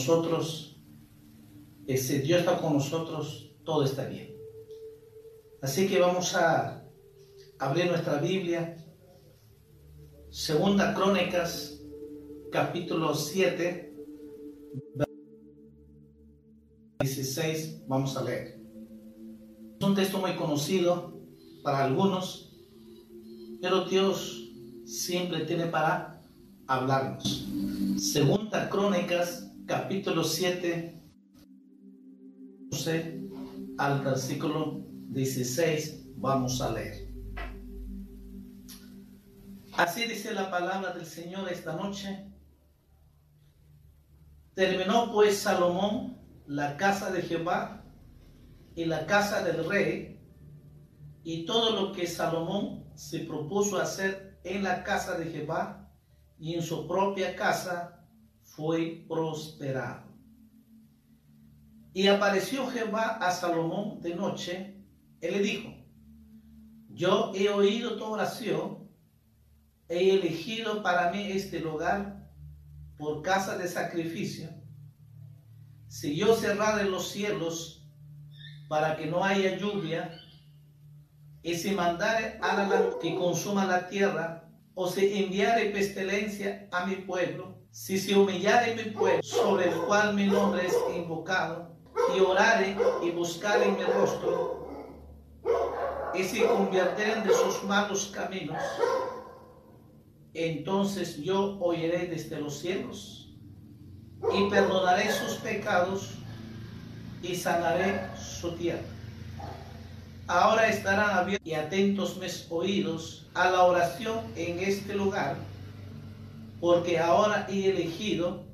Nosotros, ese Dios está con nosotros, todo está bien. Así que vamos a abrir nuestra Biblia, Segunda Crónicas, capítulo 7, 16, vamos a leer. Es un texto muy conocido para algunos, pero Dios siempre tiene para hablarnos. Segunda Crónicas capítulo 7, 11 al versículo 16, vamos a leer. Así dice la palabra del Señor esta noche. Terminó pues Salomón la casa de Jehová y la casa del rey y todo lo que Salomón se propuso hacer en la casa de Jehová y en su propia casa fue prosperado. Y apareció Jehová a Salomón de noche, él le dijo, yo he oído tu oración, he elegido para mí este lugar por casa de sacrificio. Si yo cerrare los cielos para que no haya lluvia, y si mandare a que consuma la tierra, o si enviare pestilencia a mi pueblo, si se humillare mi pueblo, sobre el cual mi nombre es invocado, y orare y buscare mi rostro, y se convirtieren de sus malos caminos, entonces yo oiré desde los cielos y perdonaré sus pecados y sanaré su tierra. Ahora estarán abiertos y atentos mis oídos a la oración en este lugar porque ahora he elegido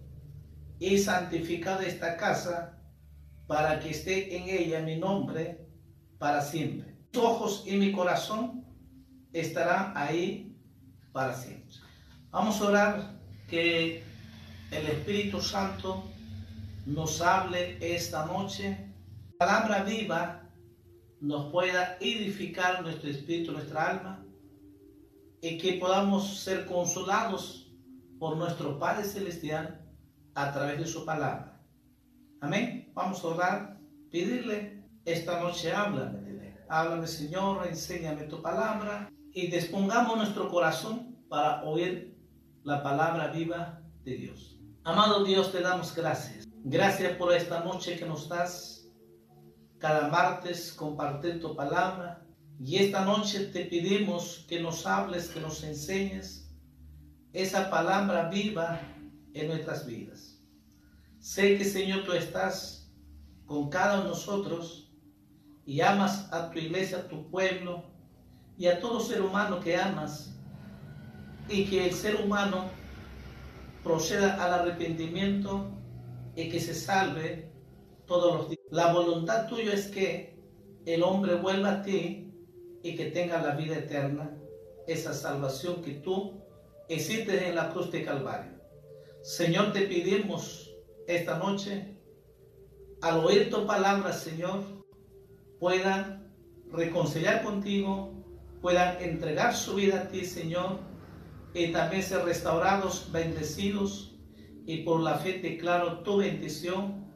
y santificado esta casa para que esté en ella mi nombre para siempre. Mis ojos y mi corazón estarán ahí para siempre. Vamos a orar que el Espíritu Santo nos hable esta noche. La palabra viva nos pueda edificar nuestro espíritu, nuestra alma, y que podamos ser consolados por nuestro Padre Celestial a través de su palabra. Amén. Vamos a orar, pedirle, esta noche háblame, háblame Señor, enséñame tu palabra y dispongamos nuestro corazón para oír la palabra viva de Dios. Amado Dios, te damos gracias. Gracias por esta noche que nos das cada martes compartir tu palabra. Y esta noche te pedimos que nos hables, que nos enseñes esa palabra viva en nuestras vidas. Sé que Señor tú estás con cada uno de nosotros y amas a tu iglesia, a tu pueblo y a todo ser humano que amas y que el ser humano proceda al arrepentimiento y que se salve todos los días. La voluntad tuya es que el hombre vuelva a ti y que tenga la vida eterna, esa salvación que tú hiciste en la cruz de Calvario. Señor, te pedimos esta noche, al oír tu palabra, Señor, puedan reconciliar contigo, puedan entregar su vida a ti, Señor, y también ser restaurados, bendecidos, y por la fe declaro tu bendición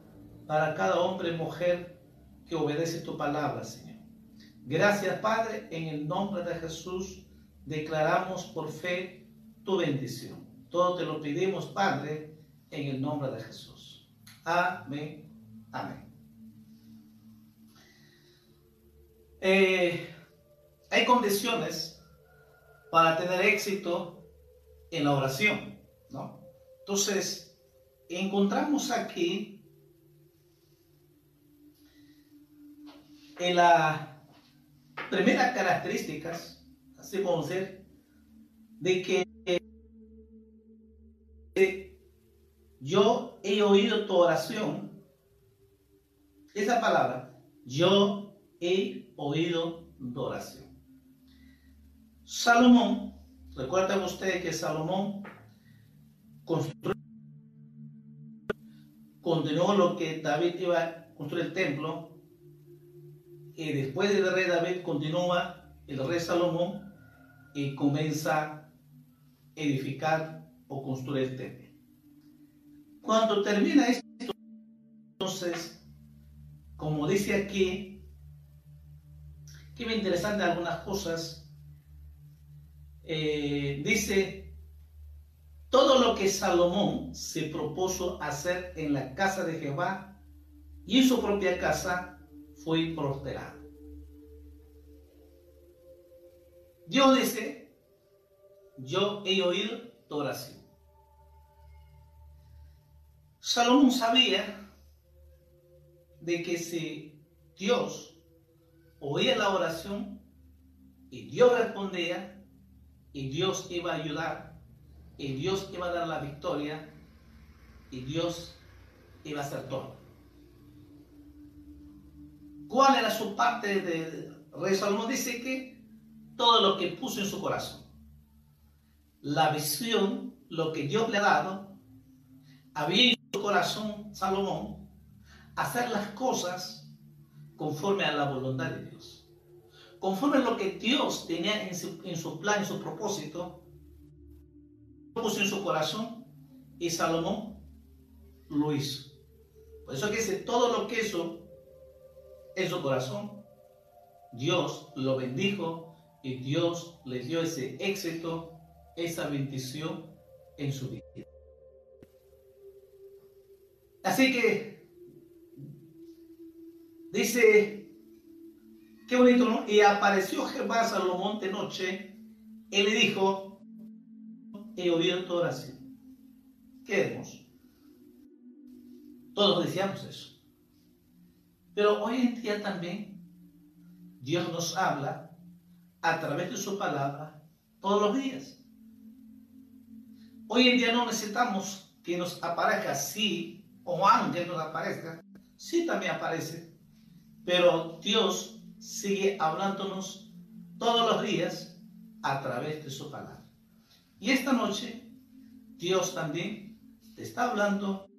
para cada hombre y mujer que obedece tu palabra, Señor. Gracias, Padre, en el nombre de Jesús declaramos por fe tu bendición. Todo te lo pedimos, Padre, en el nombre de Jesús. Amén. Amén. Eh, hay condiciones para tener éxito en la oración, ¿no? Entonces, encontramos aquí en la primera características, así como ser, de que yo he oído tu oración. Esa palabra, yo he oído tu oración. Salomón, recuerden ustedes que Salomón construyó, continuó lo que David iba a construir el templo, y después del rey David continúa el rey Salomón y comienza edificar o construir el templo. Cuando termina esto, entonces, como dice aquí, que me interesante algunas cosas, eh, dice, todo lo que Salomón se propuso hacer en la casa de Jehová y en su propia casa fue prosperado. Dios dice, yo he oído tu oración. Salomón sabía de que si Dios oía la oración y Dios respondía y Dios iba a ayudar y Dios iba a dar la victoria y Dios iba a hacer todo. ¿Cuál era su parte de Rey Salomón? Dice que todo lo que puso en su corazón. La visión, lo que Dios le ha dado, había corazón Salomón hacer las cosas conforme a la voluntad de Dios. Conforme a lo que Dios tenía en su, en su plan, en su propósito, puso en su corazón y Salomón lo hizo. Por eso que dice, todo lo que hizo en su corazón, Dios lo bendijo y Dios le dio ese éxito, esa bendición en su vida. Así que dice, qué bonito, ¿no? Y apareció Jehová Salomón de noche y le dijo, he oído tu oración. Qué hermoso. Todos decíamos eso. Pero hoy en día también Dios nos habla a través de su palabra todos los días. Hoy en día no necesitamos que nos aparezca así o ángel nos aparezca, sí también aparece, pero Dios sigue hablándonos todos los días a través de su palabra. Y esta noche Dios también te está hablando.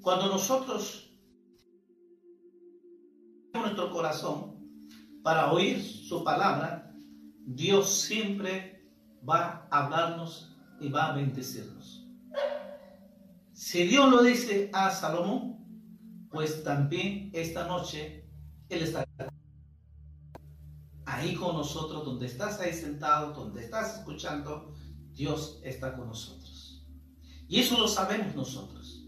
Cuando nosotros nuestro corazón para oír su palabra, Dios siempre va a hablarnos y va a bendecirnos. Si Dios lo dice a Salomón, pues también esta noche Él está ahí con nosotros, donde estás ahí sentado, donde estás escuchando, Dios está con nosotros. Y eso lo sabemos nosotros.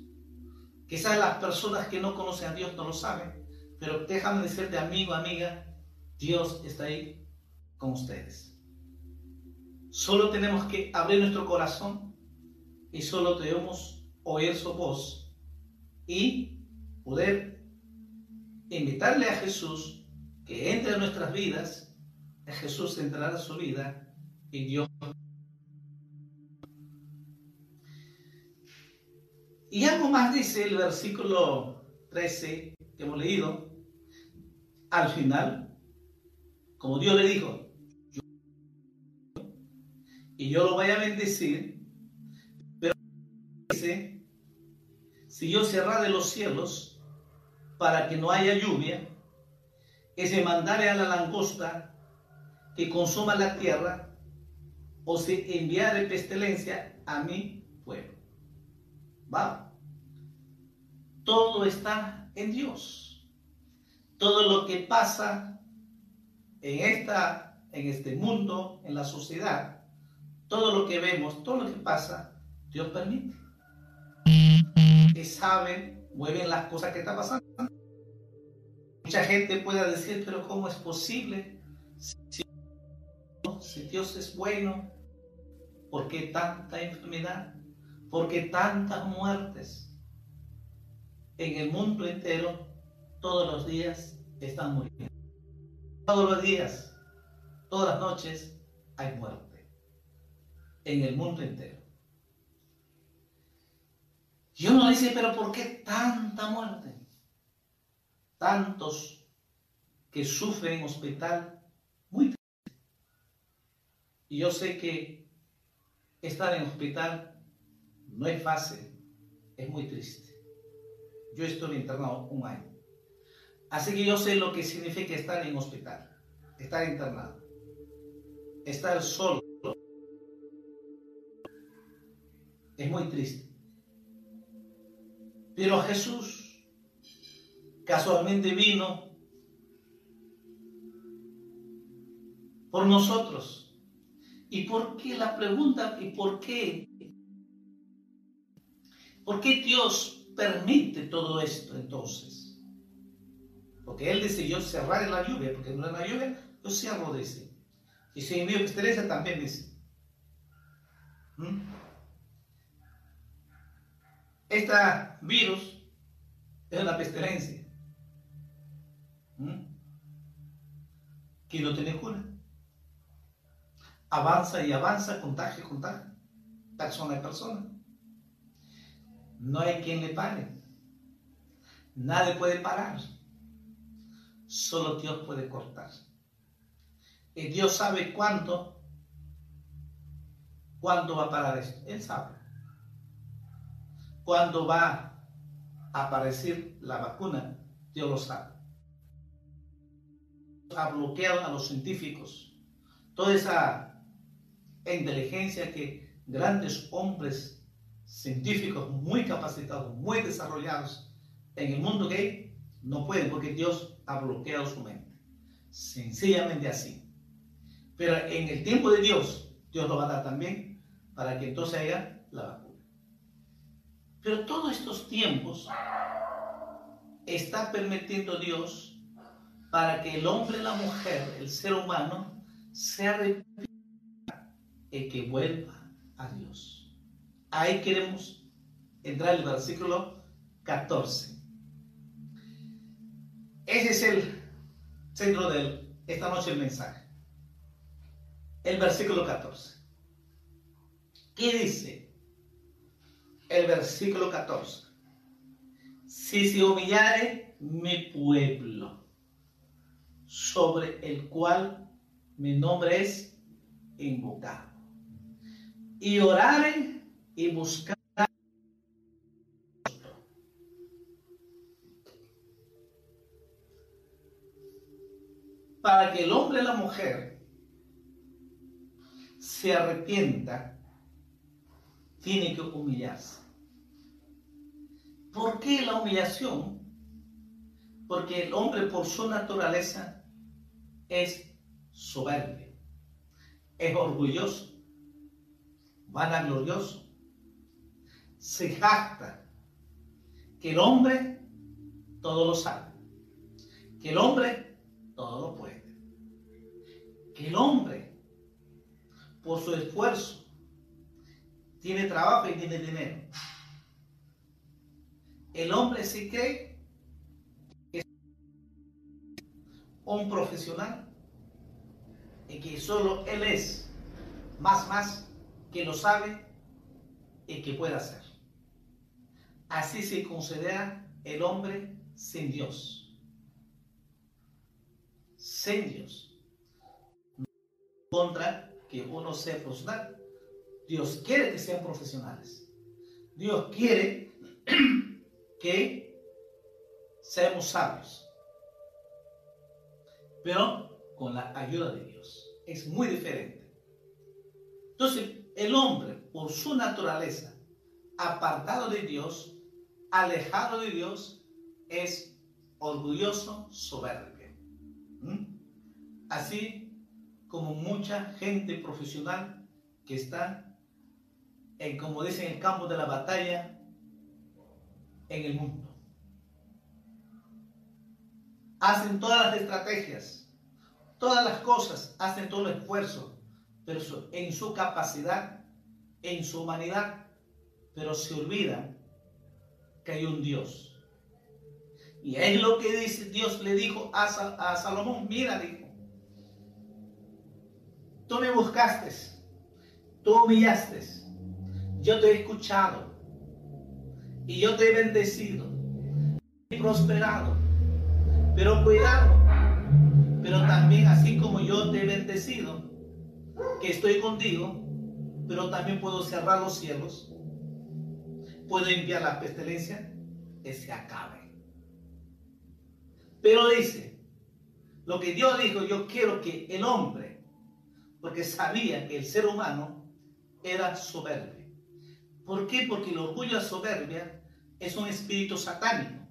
Quizás las personas que no conocen a Dios no lo saben, pero déjame decirte, amigo, amiga, Dios está ahí con ustedes. Solo tenemos que abrir nuestro corazón y solo debemos oír su voz y poder invitarle a Jesús que entre en nuestras vidas. Jesús entrará en su vida y Dios. Y algo más dice el versículo 13, que hemos leído, al final, como Dios le dijo, y yo lo voy a bendecir, pero dice, si yo cerrare los cielos para que no haya lluvia, que se mandare a la langosta que consuma la tierra, o se enviare pestilencia a mi pueblo. Va. Todo está en Dios. Todo lo que pasa en esta, en este mundo, en la sociedad, todo lo que vemos, todo lo que pasa, Dios permite. Que saben, mueven las cosas que están pasando. Mucha gente puede decir, pero ¿cómo es posible? Si, si Dios es bueno, ¿por qué tanta enfermedad? ¿Por qué tantas muertes? En el mundo entero, todos los días están muriendo. Todos los días, todas las noches, hay muerte. En el mundo entero. Y uno dice, pero ¿por qué tanta muerte? tantos que sufren en hospital, muy triste. Y yo sé que estar en hospital no es fácil, es muy triste. Yo estoy internado un año. Así que yo sé lo que significa estar en hospital, estar internado, estar solo. Es muy triste. Pero Jesús casualmente vino por nosotros. ¿Y por qué la pregunta? ¿Y por qué? ¿Por qué Dios permite todo esto entonces? Porque Él dice, yo cerraré la lluvia, porque no es la lluvia, yo cierro, dice. Y si envío pestilencia también dice. ¿Mm? Este virus es una pestilencia. ¿Mm? que no tiene cura. Avanza y avanza, contagio, contagio, persona a persona. No hay quien le pare. Nadie puede parar. Solo Dios puede cortar. Y Dios sabe cuándo, cuándo va a parar esto. Él sabe. Cuándo va a aparecer la vacuna, Dios lo sabe ha bloqueado a los científicos. Toda esa inteligencia que grandes hombres científicos muy capacitados, muy desarrollados en el mundo gay no pueden porque Dios ha bloqueado su mente. Sencillamente así. Pero en el tiempo de Dios, Dios lo va a dar también para que entonces haya la vacuna. Pero todos estos tiempos está permitiendo Dios para que el hombre, la mujer, el ser humano, se arrepienta y que vuelva a Dios. Ahí queremos entrar el versículo 14. Ese es el centro de esta noche el mensaje. El versículo 14. ¿Qué dice? El versículo 14. Si se humillare mi pueblo sobre el cual mi nombre es invocado. Y oraren y buscar para que el hombre y la mujer se arrepienta, tiene que humillarse. ¿Por qué la humillación? Porque el hombre por su naturaleza es soberbio, es orgulloso, vanaglorioso, se jacta que el hombre todo lo sabe, que el hombre todo lo puede, que el hombre por su esfuerzo tiene trabajo y tiene dinero. El hombre sí cree un profesional y que solo él es más más que lo sabe y que puede hacer. Así se considera el hombre sin Dios. Sin Dios. Contra que uno sea profesional. Dios quiere que sean profesionales. Dios quiere que seamos sabios. Pero con la ayuda de Dios. Es muy diferente. Entonces, el hombre, por su naturaleza, apartado de Dios, alejado de Dios, es orgulloso, soberbio. ¿Mm? Así como mucha gente profesional que está en, como dicen, el campo de la batalla en el mundo. Hacen todas las estrategias, todas las cosas, hacen todo el esfuerzo, pero en su capacidad, en su humanidad, pero se olvida que hay un Dios. Y es lo que dice, Dios le dijo a, a Salomón, mira, dijo, tú me buscaste, tú humillaste, yo te he escuchado y yo te he bendecido y prosperado, pero cuidado, pero también así como yo te he bendecido, que estoy contigo, pero también puedo cerrar los cielos, puedo enviar la pestilencia, que se acabe. Pero dice, lo que Dios dijo, yo quiero que el hombre, porque sabía que el ser humano era soberbio. ¿Por qué? Porque el orgullo la soberbia es un espíritu satánico.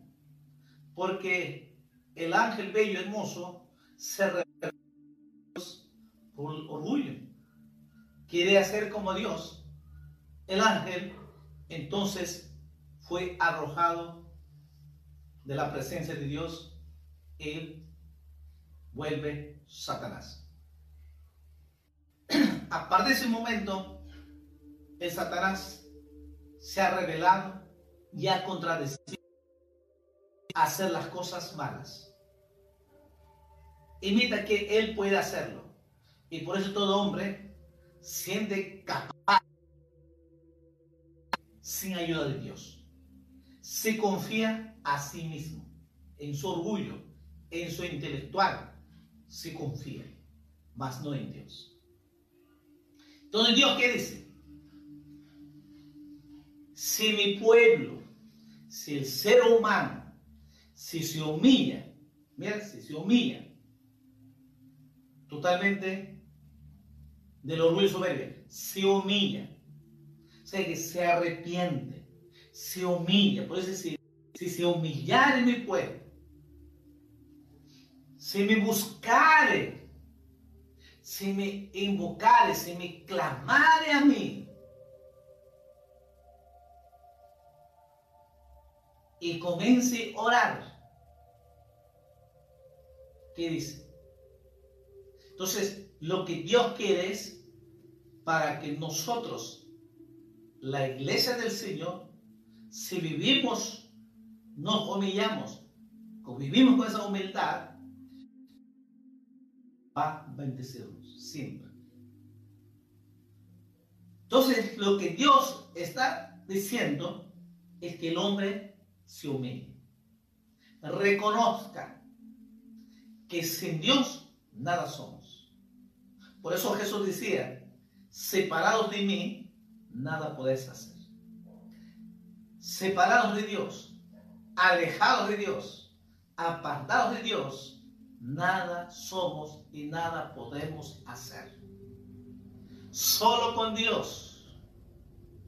Porque el ángel bello y hermoso se por orgullo. Quiere hacer como Dios. El ángel entonces fue arrojado de la presencia de Dios. Él vuelve Satanás. A partir de ese momento, el Satanás se ha revelado y ha contradecido hacer las cosas malas. Imita que él puede hacerlo. Y por eso todo hombre siente capaz sin ayuda de Dios. Se confía a sí mismo, en su orgullo, en su intelectual. Se confía, mas no en Dios. Entonces Dios qué dice? Si mi pueblo, si el ser humano, si se humilla, mira, si se humilla totalmente del orgullo soberbio, se humilla. O sea, que se arrepiente, se humilla. Por eso decir, si se humillare mi pueblo, si me buscare, si me invocare, si me clamare a mí, y comience a orar, ¿qué dice? Entonces, lo que Dios quiere es para que nosotros, la iglesia del Señor, si vivimos, nos humillamos, vivimos con esa humildad, va a bendecirnos siempre. Entonces, lo que Dios está diciendo es que el hombre se humille, reconozca que sin Dios nada somos. Por eso Jesús decía, separados de mí, nada podéis hacer. Separados de Dios, alejados de Dios, apartados de Dios, nada somos y nada podemos hacer. Solo con Dios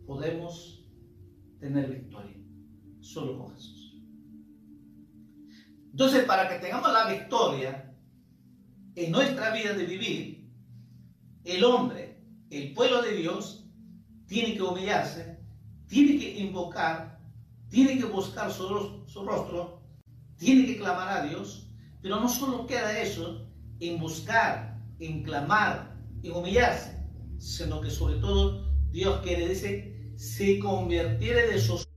podemos tener victoria. Solo con Jesús. Entonces, para que tengamos la victoria en nuestra vida de vivir, el hombre, el pueblo de Dios, tiene que humillarse, tiene que invocar, tiene que buscar su, rostro, tiene que clamar a Dios, pero no solo queda eso en buscar, en clamar, en humillarse, sino que sobre todo Dios quiere, dice, se convirtiere de sus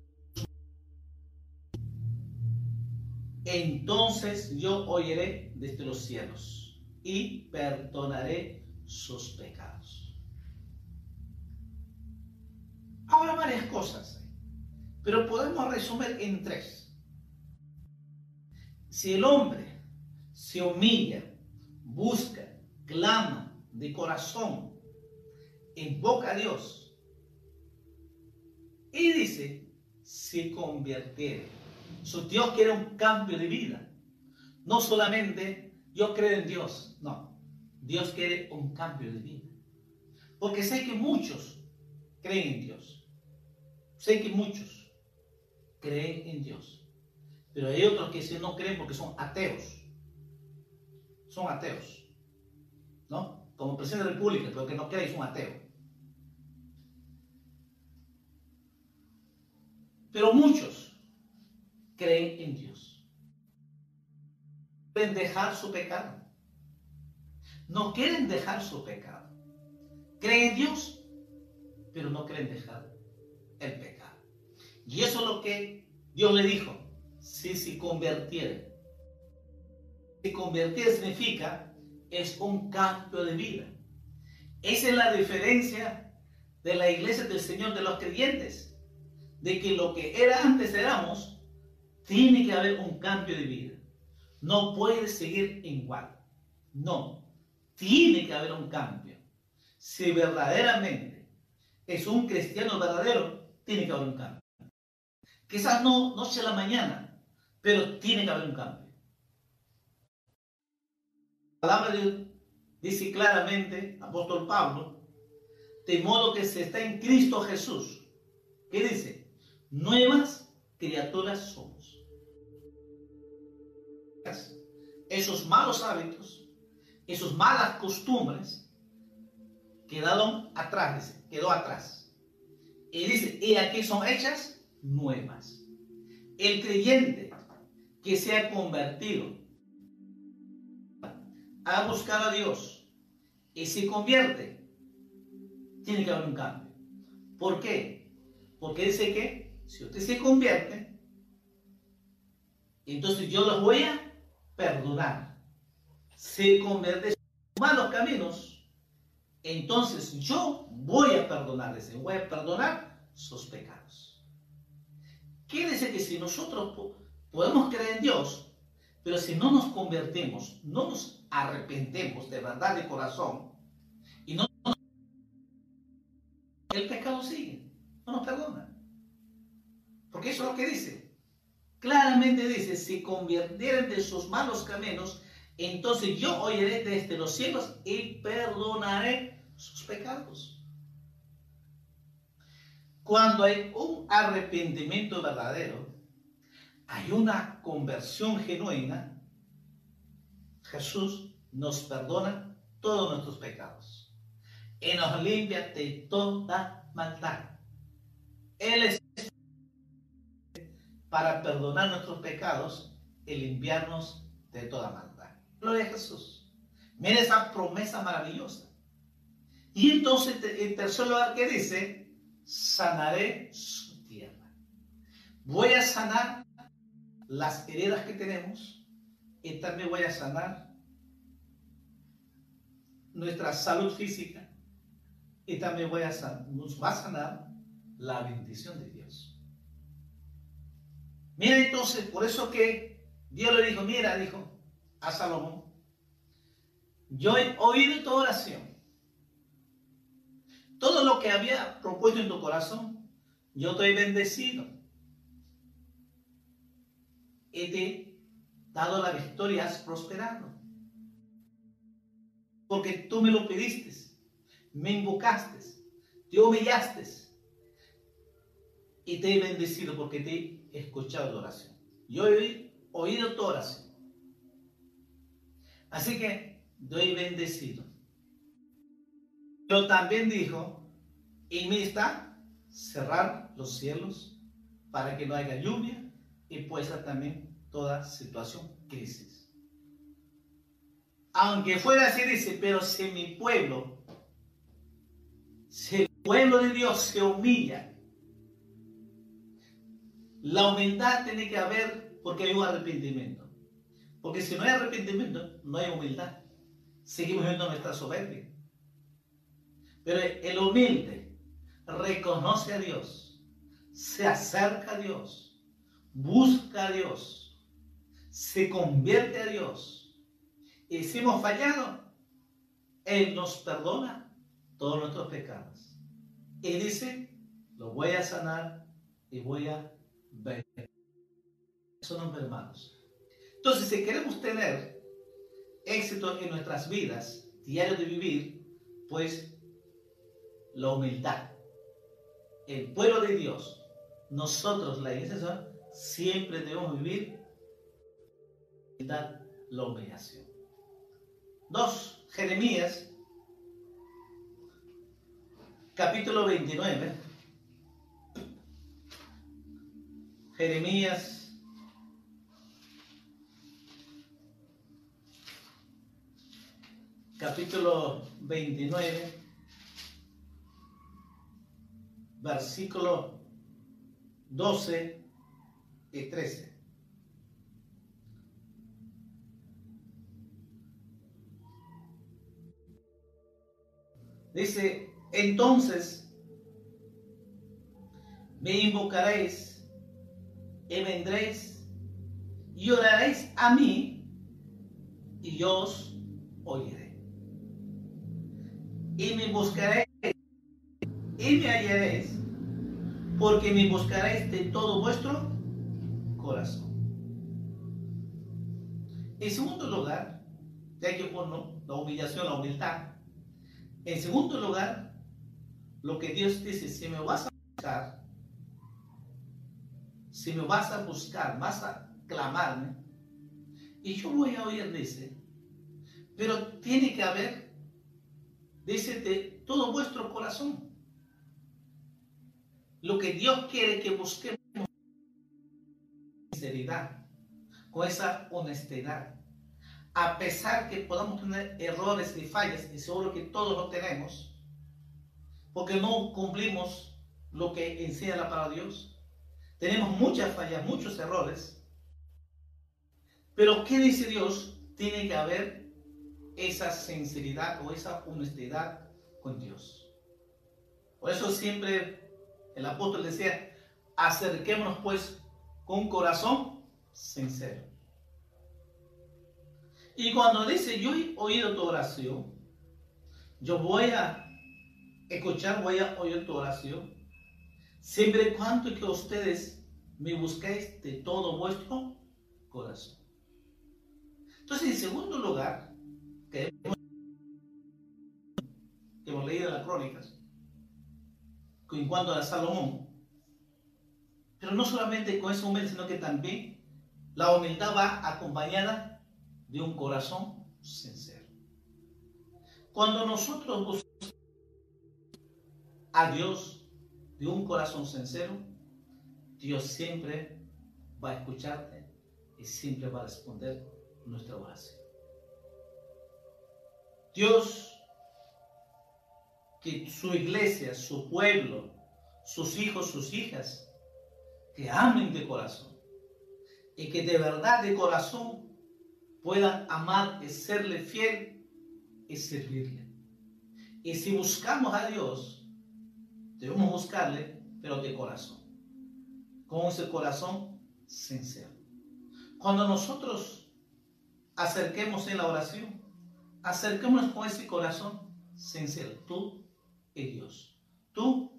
entonces yo oiré desde los cielos y perdonaré sus pecados. Habrá varias cosas, pero podemos resumir en tres. Si el hombre se humilla, busca, clama de corazón, invoca a Dios y dice, se convertirá. Dios quiere un cambio de vida. No solamente yo creo en Dios, no. Dios quiere un cambio de vida. Porque sé que muchos creen en Dios. Sé que muchos creen en Dios. Pero hay otros que no creen porque son ateos. Son ateos. ¿No? Como presidente de la República, pero que no cree es un ateo. Pero muchos creen en Dios. Quieren dejar su pecado. No quieren dejar su pecado. Creen en Dios, pero no quieren dejar el pecado. Y eso es lo que Dios le dijo. Si se convirtiera. Si convertir significa es un cambio de vida. Esa es la diferencia de la iglesia del Señor de los creyentes de que lo que era antes éramos, tiene que haber un cambio de vida. No puede seguir igual. No, tiene que haber un cambio. Si verdaderamente es un cristiano verdadero, tiene que haber un cambio. Quizás no noche a la mañana, pero tiene que haber un cambio. La palabra de Dios dice claramente, apóstol Pablo, de modo que se está en Cristo Jesús. ¿Qué dice? nuevas criaturas somos. Esos malos hábitos, esos malas costumbres quedaron atrás, quedó atrás. Y dice, y aquí son hechas nuevas. El creyente que se ha convertido, ha buscado a Dios y se convierte, tiene que haber un cambio. ¿Por qué? Porque dice que si usted se convierte, entonces yo los voy a perdonar. Se convierte en malos caminos, entonces yo voy a perdonarles, voy a perdonar sus pecados. Quiere decir que si nosotros podemos creer en Dios, pero si no nos convertimos, no nos arrepentemos de verdad de corazón, y no el pecado sigue, no nos perdona. Porque eso es lo que dice. Claramente dice, si convirtieren de sus malos caminos, entonces yo oiré desde los cielos y perdonaré sus pecados. Cuando hay un arrepentimiento verdadero, hay una conversión genuina, Jesús nos perdona todos nuestros pecados y nos limpia de toda maldad. Él es para perdonar nuestros pecados y limpiarnos de toda maldad. Gloria a Jesús. Mira esa promesa maravillosa. Y entonces, en tercer lugar, ¿qué dice? Sanaré su tierra. Voy a sanar las heridas que tenemos y también voy a sanar nuestra salud física y también voy a nos va a sanar la bendición de Dios. Mira entonces, por eso que Dios le dijo, mira, dijo a Salomón, yo he oído tu oración. Todo lo que había propuesto en tu corazón, yo te he bendecido. Y te he dado la victoria, has prosperado. Porque tú me lo pediste, me invocaste, te humillaste y te he bendecido porque te escuchado tu oración. Yo he oído tu oración. Así que doy bendecido. Pero también dijo, en mí está cerrar los cielos para que no haya lluvia y puesta también toda situación crisis. Aunque fuera así, dice, pero si mi pueblo, si el pueblo de Dios se humilla la humildad tiene que haber porque hay un arrepentimiento. Porque si no hay arrepentimiento, no hay humildad. Seguimos viendo nuestra soberbia. Pero el humilde reconoce a Dios, se acerca a Dios, busca a Dios, se convierte a Dios y si hemos fallado, Él nos perdona todos nuestros pecados. Y dice, lo voy a sanar y voy a. Son hermanos. Entonces, si queremos tener éxito en nuestras vidas, diario de vivir, pues la humildad. El pueblo de Dios, nosotros, la iglesia, siempre debemos vivir la humillación. Dos, Jeremías, capítulo 29. Jeremías capítulo 29, versículo 12 y 13. Dice, entonces me invocaréis y vendréis y oraréis a mí y yo os oiré. Y me buscaréis y me hallaréis porque me buscaréis de todo vuestro corazón. En segundo lugar, ya que uno, la humillación, la humildad, en segundo lugar, lo que Dios dice, si me vas a buscar, si me vas a buscar, vas a clamarme, y yo voy a oír, dice, pero tiene que haber, dice, de todo vuestro corazón. Lo que Dios quiere que busquemos sinceridad, con esa honestidad a pesar que podamos tener errores y fallas, y seguro que todos lo tenemos, porque no cumplimos lo que enseña la palabra de Dios. Tenemos muchas fallas, muchos errores. Pero ¿qué dice Dios? Tiene que haber esa sinceridad o esa honestidad con Dios. Por eso siempre el apóstol decía, acerquémonos pues con un corazón sincero. Y cuando dice, yo he oído tu oración, yo voy a escuchar, voy a oír tu oración, siempre cuanto que ustedes me busquéis de todo vuestro corazón. Entonces, en segundo lugar, que hemos, que leído las crónicas, en cuanto a Salomón, pero no solamente con esa humildad, sino que también la humildad va acompañada de un corazón sincero. Cuando nosotros buscamos a Dios de un corazón sincero, Dios siempre va a escucharte y siempre va a responder nuestra oración. Dios, que su iglesia, su pueblo, sus hijos, sus hijas, que amen de corazón y que de verdad de corazón puedan amar y serle fiel y servirle. Y si buscamos a Dios, debemos buscarle, pero de corazón, con ese corazón sincero. Cuando nosotros acerquemos en la oración, acerquémonos con ese corazón sincero, tú y Dios, tú,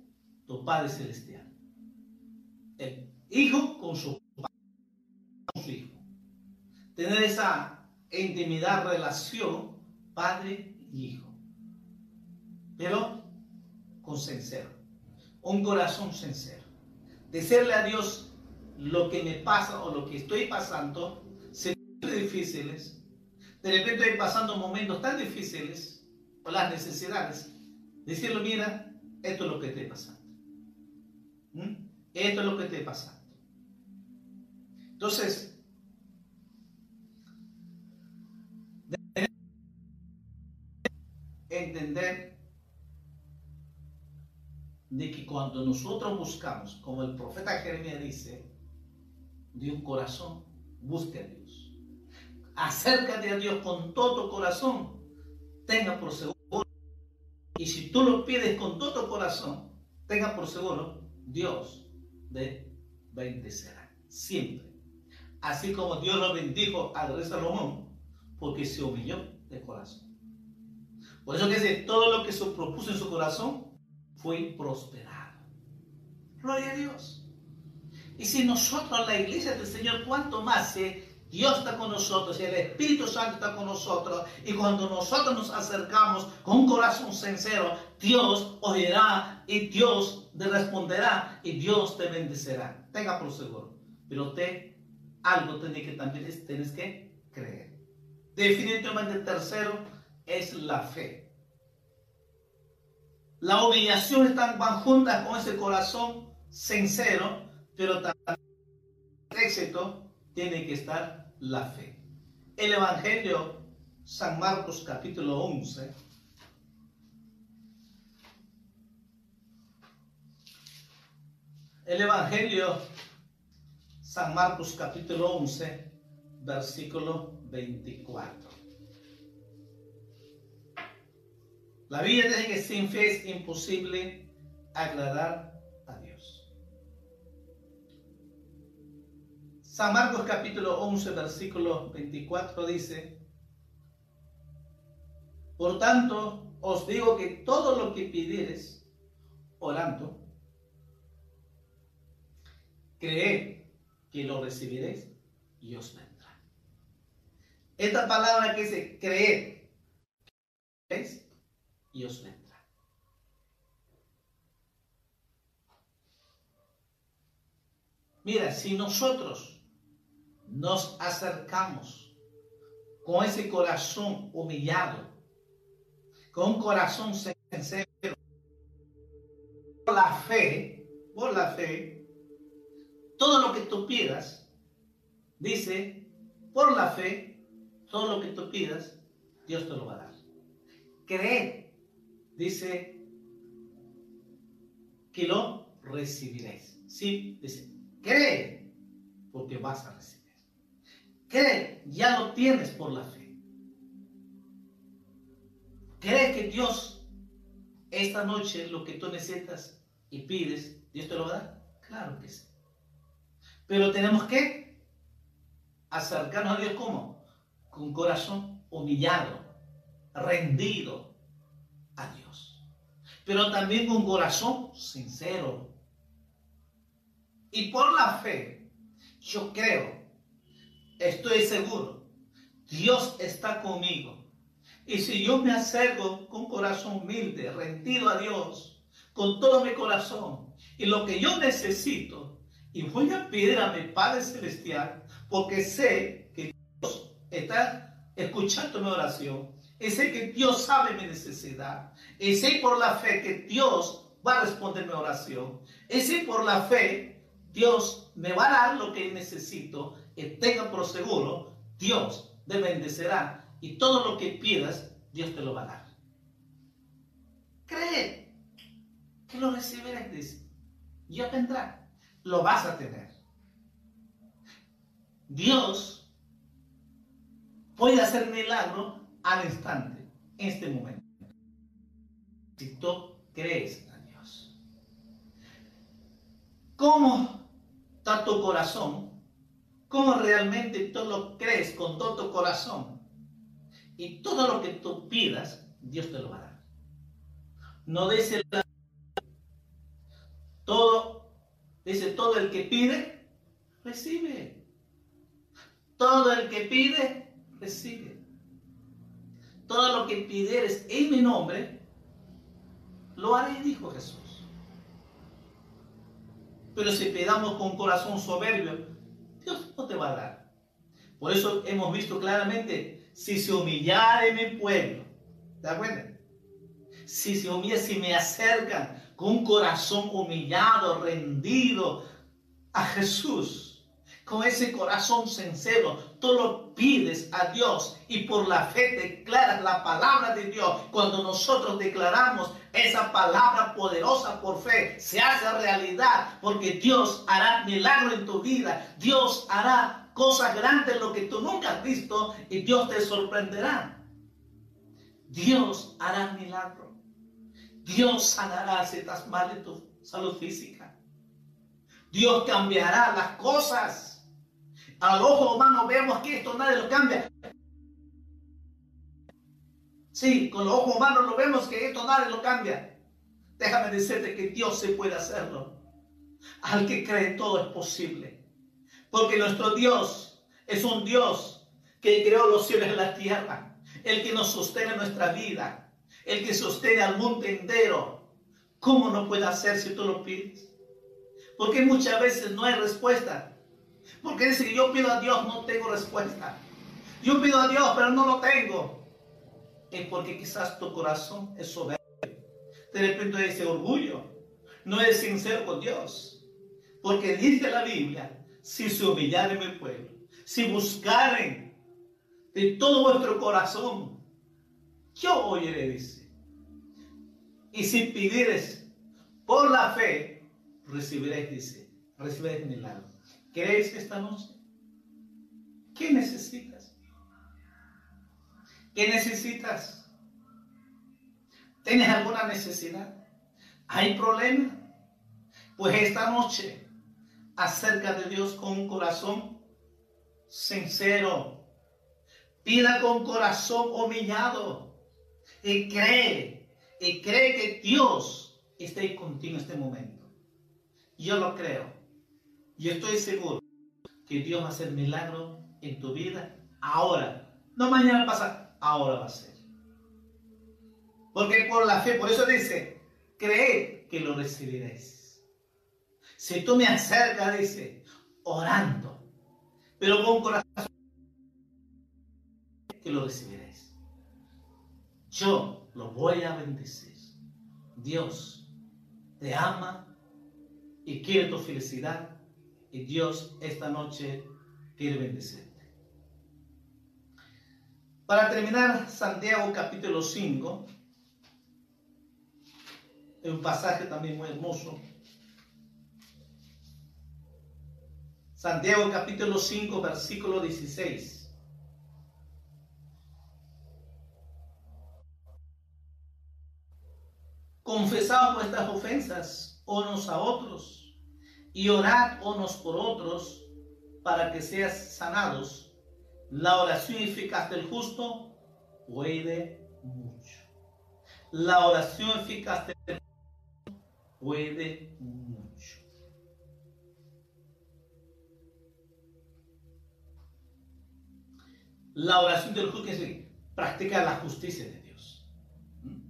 tu Padre Celestial, el Hijo con su con su Hijo. Tener esa intimidad, relación, padre y hijo. Pero con sincero, un corazón sincero. Decirle a Dios lo que me pasa o lo que estoy pasando, se difíciles. De repente estoy pasando momentos tan difíciles por las necesidades. Decirle, mira, esto es lo que estoy pasando. ¿Mm? Esto es lo que estoy pasando. Entonces, entender de que cuando nosotros buscamos, como el profeta Jeremías dice, de un corazón, busque a Dios. Acércate a Dios con todo tu corazón. Tenga por seguro. Y si tú lo pides con todo tu corazón, tenga por seguro, Dios te bendecirá. Siempre. así como Dios lo bendijo al rey Salomón, porque se humilló de corazón. Por eso que dice, todo lo que se propuso en su corazón prosperado. Gloria a Dios. Y si nosotros, la iglesia del Señor, cuánto más si Dios está con nosotros y el Espíritu Santo está con nosotros, y cuando nosotros nos acercamos con un corazón sincero, Dios oirá y Dios te responderá y Dios te bendecerá. Tenga por seguro. Pero usted algo tiene que también tienes que creer. Definitivamente tercero es la fe. La humillación están van juntas con ese corazón sincero pero también el éxito tiene que estar la fe. El Evangelio San Marcos capítulo 11. El Evangelio San Marcos capítulo 11, versículo 24. La Biblia dice que sin fe es imposible agradar San Marcos capítulo 11, versículo 24 dice, Por tanto, os digo que todo lo que pidieres orando, creed que lo recibiréis y os vendrá. Esta palabra que dice creed y os vendrá. Mira, si nosotros nos acercamos con ese corazón humillado, con un corazón sincero, por la fe, por la fe, todo lo que tú pidas, dice, por la fe, todo lo que tú pidas, Dios te lo va a dar. Cree, dice, que lo recibiréis. Sí, dice, cree, porque vas a recibir. Cree, ya lo tienes por la fe. Cree que Dios, esta noche, lo que tú necesitas y pides, Dios te lo va a dar. Claro que sí. Pero tenemos que acercarnos a Dios como? Con corazón humillado, rendido. Pero también con corazón sincero. Y por la fe, yo creo estoy seguro, Dios está conmigo. Y si yo me acerco con corazón humilde, rendido a Dios, con todo mi corazón, y lo que yo necesito, y voy a pedir a mi Padre Celestial, porque sé que Dios está escuchando mi oración, sé que Dios sabe mi necesidad, sé por la fe que Dios va a responder mi oración, sé por la fe Dios me va a dar lo que necesito, y tenga por seguro, Dios te bendecerá y todo lo que pidas, Dios te lo va a dar. Cree que lo recibirás, dice. Ya vendrá, lo vas a tener. Dios puede hacer milagro al instante, este momento. Si tú crees a Dios. ¿Cómo está tu corazón cómo realmente tú lo crees con todo tu corazón. Y todo lo que tú pidas, Dios te lo va a dar. No dice todo, dice todo el que pide, recibe. Todo el que pide, recibe. Todo lo que pidieres en mi nombre, lo haré, dijo Jesús. Pero si pedamos con corazón soberbio, Dios no te va a dar. Por eso hemos visto claramente, si se humillara en mi pueblo, ¿te das? Si se humilla, si me acercan con un corazón humillado, rendido a Jesús, con ese corazón sincero, tú lo pides a Dios y por la fe declaras la palabra de Dios. Cuando nosotros declaramos esa palabra poderosa por fe, se hace realidad porque Dios hará milagro en tu vida. Dios hará cosas grandes lo que tú nunca has visto y Dios te sorprenderá. Dios hará milagro. Dios sanará si estás mal de tu salud física. Dios cambiará las cosas Al ojo humano vemos que esto nadie lo cambia. Sí, con los ojos humanos lo vemos que esto nadie lo cambia. Déjame decirte que Dios se puede hacerlo. Al que cree todo es posible. Porque nuestro Dios es un Dios que creó los cielos y la tierra. El que nos sostiene nuestra vida. El que sostiene al mundo entero. ¿Cómo no puede hacer si tú lo pides? Porque muchas veces no hay respuesta. Porque dice que yo pido a Dios, no tengo respuesta. Yo pido a Dios, pero no lo tengo. Es porque quizás tu corazón es soberbio. De repente ese orgullo. No es sincero con Dios. Porque dice la Biblia, si se humillaren mi pueblo, si buscaren de todo vuestro corazón, yo oiré, dice. Y si pidieres por la fe, recibiréis, dice, recibiréis milagro. ¿Crees esta noche? ¿Qué necesitas? ¿Qué necesitas? ¿Tienes alguna necesidad? ¿Hay problema? Pues esta noche, acerca de Dios con un corazón sincero. Pida con corazón humillado. Y cree, y cree que Dios esté contigo en este momento. Yo lo creo. Yo estoy seguro que Dios va a hacer milagro en tu vida ahora. No mañana pasa, ahora va a ser. Porque por la fe, por eso dice, cree que lo recibiréis. Si tú me acercas, dice, orando, pero con corazón, que lo recibiréis. Yo lo voy a bendecir. Dios te ama y quiere tu felicidad Dios esta noche quiere bendecirte. Para terminar, Santiago capítulo 5, es un pasaje también muy hermoso. Santiago capítulo 5, versículo 16. Confesad vuestras ofensas unos a otros y orad unos por otros para que seas sanados. La oración eficaz del justo puede mucho. La oración eficaz del justo puede mucho. La oración del justo es practicar la justicia de Dios. ¿Mm?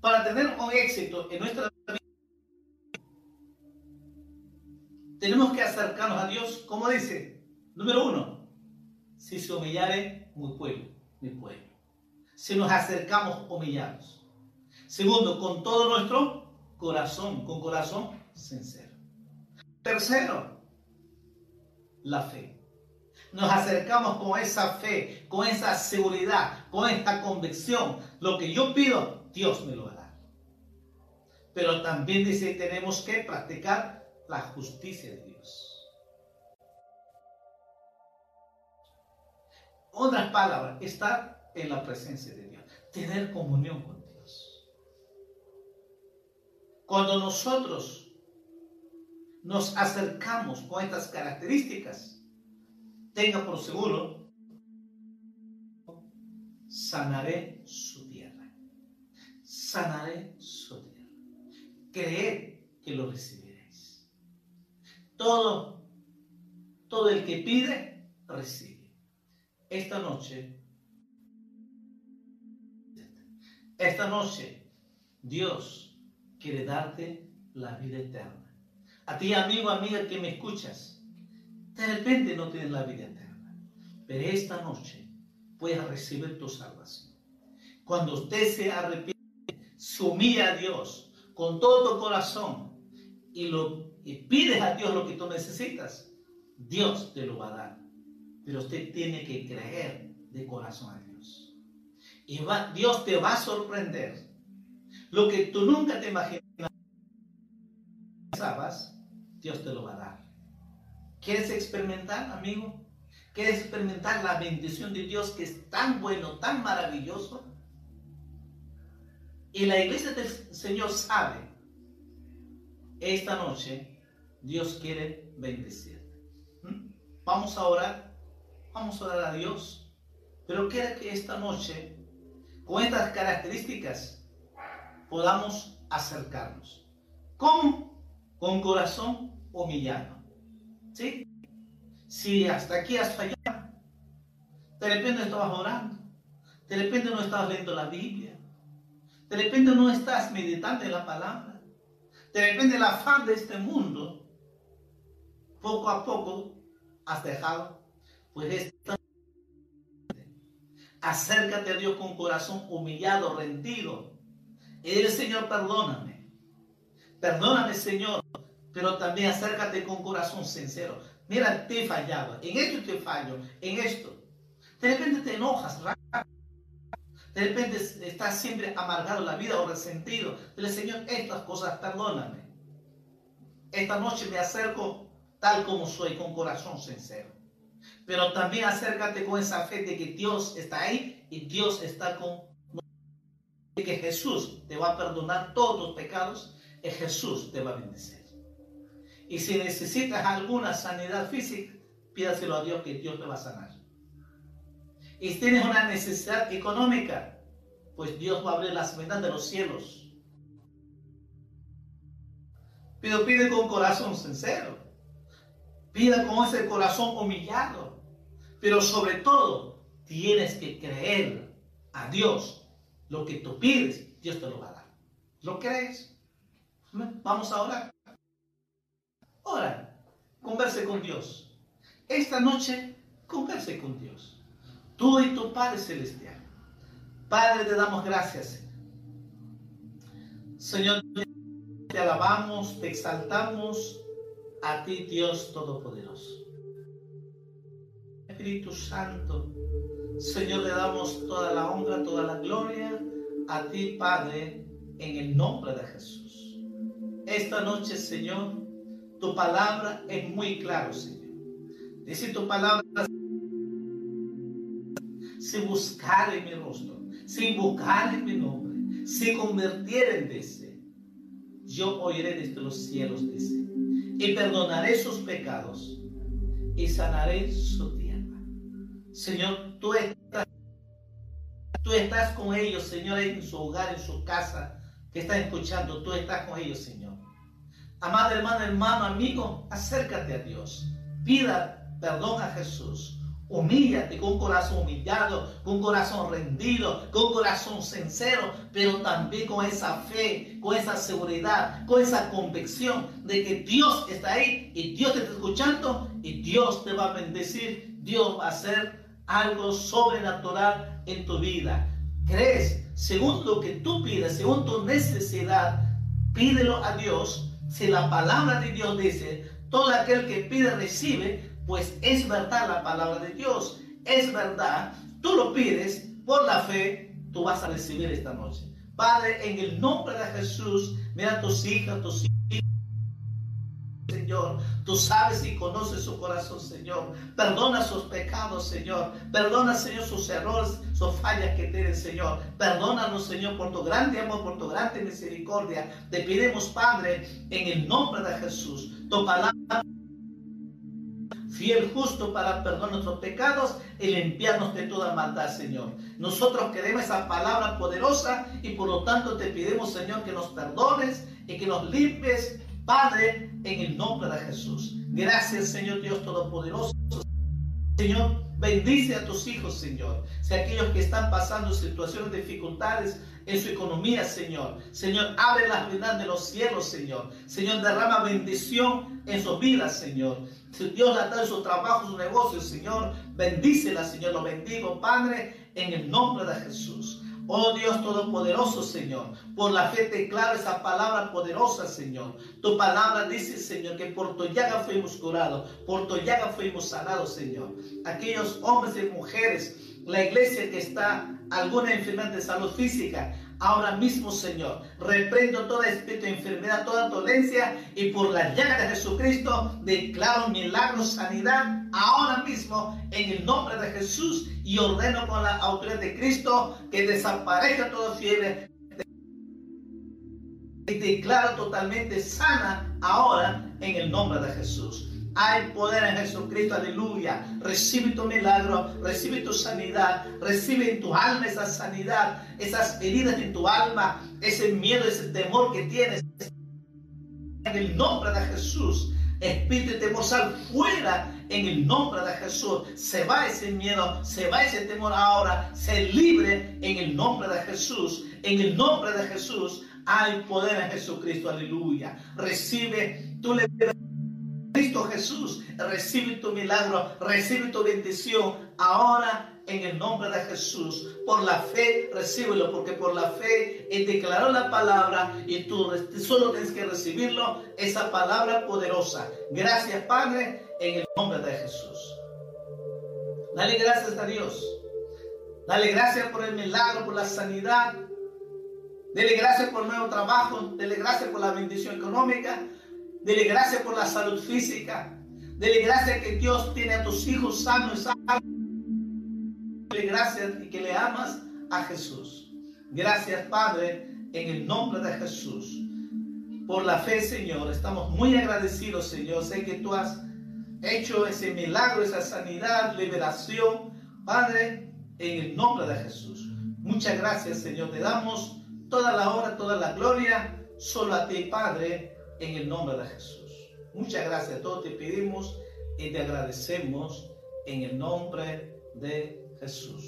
Para tener un éxito en nuestra tenemos que acercarnos a Dios, como dice, número uno, si se humillare mi pueblo, mi pueblo. Si nos acercamos humillados. Segundo, con todo nuestro corazón, con corazón sincero. Tercero, la fe. Nos acercamos con esa fe, con esa seguridad, con esta convicción. Lo que yo pido, Dios me lo dar. Pero también dice, tenemos que practicar la justicia de Dios. Otras palabras, estar en la presencia de Dios, tener comunión con Dios. Cuando nosotros nos acercamos con estas características, tenga por seguro, sanaré su tierra. Sanaré su tierra. Creer que lo recibe. Todo, todo el que pide, recibe. Esta noche, esta noche, Dios quiere darte la vida eterna. A ti, amigo, amiga que me escuchas, de repente no tienes la vida eterna, pero esta noche puedes recibir tu salvación. Cuando usted se arrepiente, se a Dios con todo tu corazón y lo y pides a Dios lo que tú necesitas, Dios te lo va a dar. Pero usted tiene que creer de corazón a Dios. Y Dios te va a sorprender. Lo que tú nunca te imaginabas, Dios te lo va a dar. ¿Quieres experimentar, amigo? ¿Quieres experimentar la bendición de Dios que es tan bueno, tan maravilloso? Y la iglesia del Señor sabe esta noche Dios quiere bendecirte. ¿Mm? Vamos a orar. Vamos a orar a Dios. Pero quiero que esta noche, con estas características, podamos acercarnos. ¿Cómo? Con corazón humillado. ¿Sí? Si hasta aquí has fallado, de repente estabas orando, de repente no estabas leyendo la Biblia, de repente no estás meditando en la palabra, de repente el afán de este mundo, poco a poco has dejado, pues esta acércate a Dios con corazón humillado, rendido. Y Señor, perdóname. Perdóname, Señor. Pero también acércate con corazón sincero. Mira, te he fallado. En esto te fallo. En esto. De repente te enojas. De repente estás siempre amargado la vida o resentido. Dile, Señor, estas cosas perdóname. Esta noche me acerco tal como soy, con corazón sincero. Pero también acércate con esa fe de que Dios está ahí y Dios está con y que Jesús te va a perdonar todos tus pecados y Jesús te va a bendecir. Y si necesitas alguna sanidad física, pídaselo a Dios que Dios te va a sanar. Y si tienes una necesidad económica, pues Dios va a abrir las ventanas de los cielos. Pido, pide con corazón sincero. Pida con ese corazón humillado. Pero sobre todo, tienes que creer a Dios. Lo que tú pides, Dios te lo va a dar. ¿Lo crees? Vamos a orar. Ora, converse con Dios. Esta noche, converse con Dios. Tú y tu Padre Celestial. Padre, te damos gracias. Señor, te alabamos, te exaltamos a ti, Dios Todopoderoso. Espíritu Santo, Señor, le damos toda la honra, toda la gloria a ti, Padre, en el nombre de Jesús. Esta noche, Señor, tu palabra es muy claro, Señor. Dice tu palabra, si buscar en mi rostro, si buscar en mi nombre, si convirtiera en ese, yo oiré desde los cielos, dice y perdonaré sus pecados y sanaré su tierra. Señor, tú estás, tú estás con ellos, Señor, en su hogar, en su casa, que están escuchando, tú estás con ellos, Señor. Amada hermana, hermano, amigo, acércate a Dios. Pida perdón a Jesús. Humíllate con corazón humillado, con corazón rendido, con corazón sincero, pero también con esa fe, con esa seguridad, con esa convicción de que Dios está ahí y Dios te está escuchando y Dios te va a bendecir. Dios va a hacer algo sobrenatural en tu vida. ¿Crees? Según lo que tú pides, según tu necesidad, pídelo a Dios. Si la palabra de Dios dice, todo aquel que pide recibe, pues es verdad la palabra de Dios, es verdad, tú lo pides por la fe, tú vas a recibir esta noche. Padre, en el nombre de Jesús, mira a tus hijas, tus hijos. Señor, tú sabes y conoces su corazón, Señor. Perdona sus pecados, Señor. Perdona, Señor, sus errores, sus fallas que tienen, Señor. Perdónanos, Señor, por tu grande amor, por tu grande misericordia. Te pedimos, Padre, en el nombre de Jesús, tu palabra fiel justo para perdonar nuestros pecados y limpiarnos de toda maldad, Señor. Nosotros queremos esa palabra poderosa y por lo tanto te pedimos, Señor, que nos perdones y que nos limpies, Padre, en el nombre de Jesús. Gracias, Señor Dios Todopoderoso. Señor, bendice a tus hijos, Señor. Si aquellos que están pasando situaciones de dificultades en su economía, Señor. Señor, abre las ventanas de los cielos, Señor. Señor, derrama bendición en sus vidas, Señor. Si Dios ha dado su trabajo, su negocio, Señor, bendícela, Señor. Lo bendigo, Padre, en el nombre de Jesús. Oh Dios Todopoderoso, Señor, por la fe te declaro esa palabra poderosa, Señor. Tu palabra dice, Señor, que por tu llaga fuimos curados, por tu llaga fuimos sanados, Señor. Aquellos hombres y mujeres, la iglesia que está alguna enfermedad de salud física, Ahora mismo, Señor, reprendo toda espíritu de enfermedad, toda dolencia y por la llaga de Jesucristo declaro milagro, sanidad ahora mismo en el nombre de Jesús y ordeno con la autoridad de Cristo que desaparezca toda fiebre y declaro totalmente sana ahora en el nombre de Jesús. Hay poder en Jesucristo, aleluya. Recibe tu milagro, recibe tu sanidad, recibe en tu alma esa sanidad, esas heridas en tu alma, ese miedo, ese temor que tienes. En el nombre de Jesús, espíritu de sal fuera en el nombre de Jesús. Se va ese miedo, se va ese temor ahora, se libre en el nombre de Jesús. En el nombre de Jesús hay poder en Jesucristo, aleluya. Recibe tu Cristo Jesús, recibe tu milagro, recibe tu bendición ahora en el nombre de Jesús. Por la fe, recíbelo, porque por la fe Él declaró la palabra y tú solo tienes que recibirlo, esa palabra poderosa. Gracias, Padre, en el nombre de Jesús. Dale gracias a Dios. Dale gracias por el milagro, por la sanidad. Dele gracias por el nuevo trabajo. Dele gracias por la bendición económica. Dele gracias por la salud física. Dele gracias que Dios tiene a tus hijos sanos y sanos gracias y que le amas a Jesús. Gracias, Padre, en el nombre de Jesús. Por la fe, Señor, estamos muy agradecidos, Señor. Sé que tú has hecho ese milagro, esa sanidad, liberación, Padre, en el nombre de Jesús. Muchas gracias, Señor. Te damos toda la hora, toda la gloria, solo a ti, Padre, en el nombre de Jesús. Muchas gracias. Todos te pedimos y te agradecemos en el nombre de Jesús.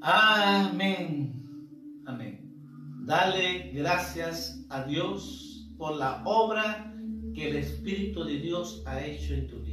Amén. Amén. Dale gracias a Dios por la obra que el Espíritu de Dios ha hecho en tu vida.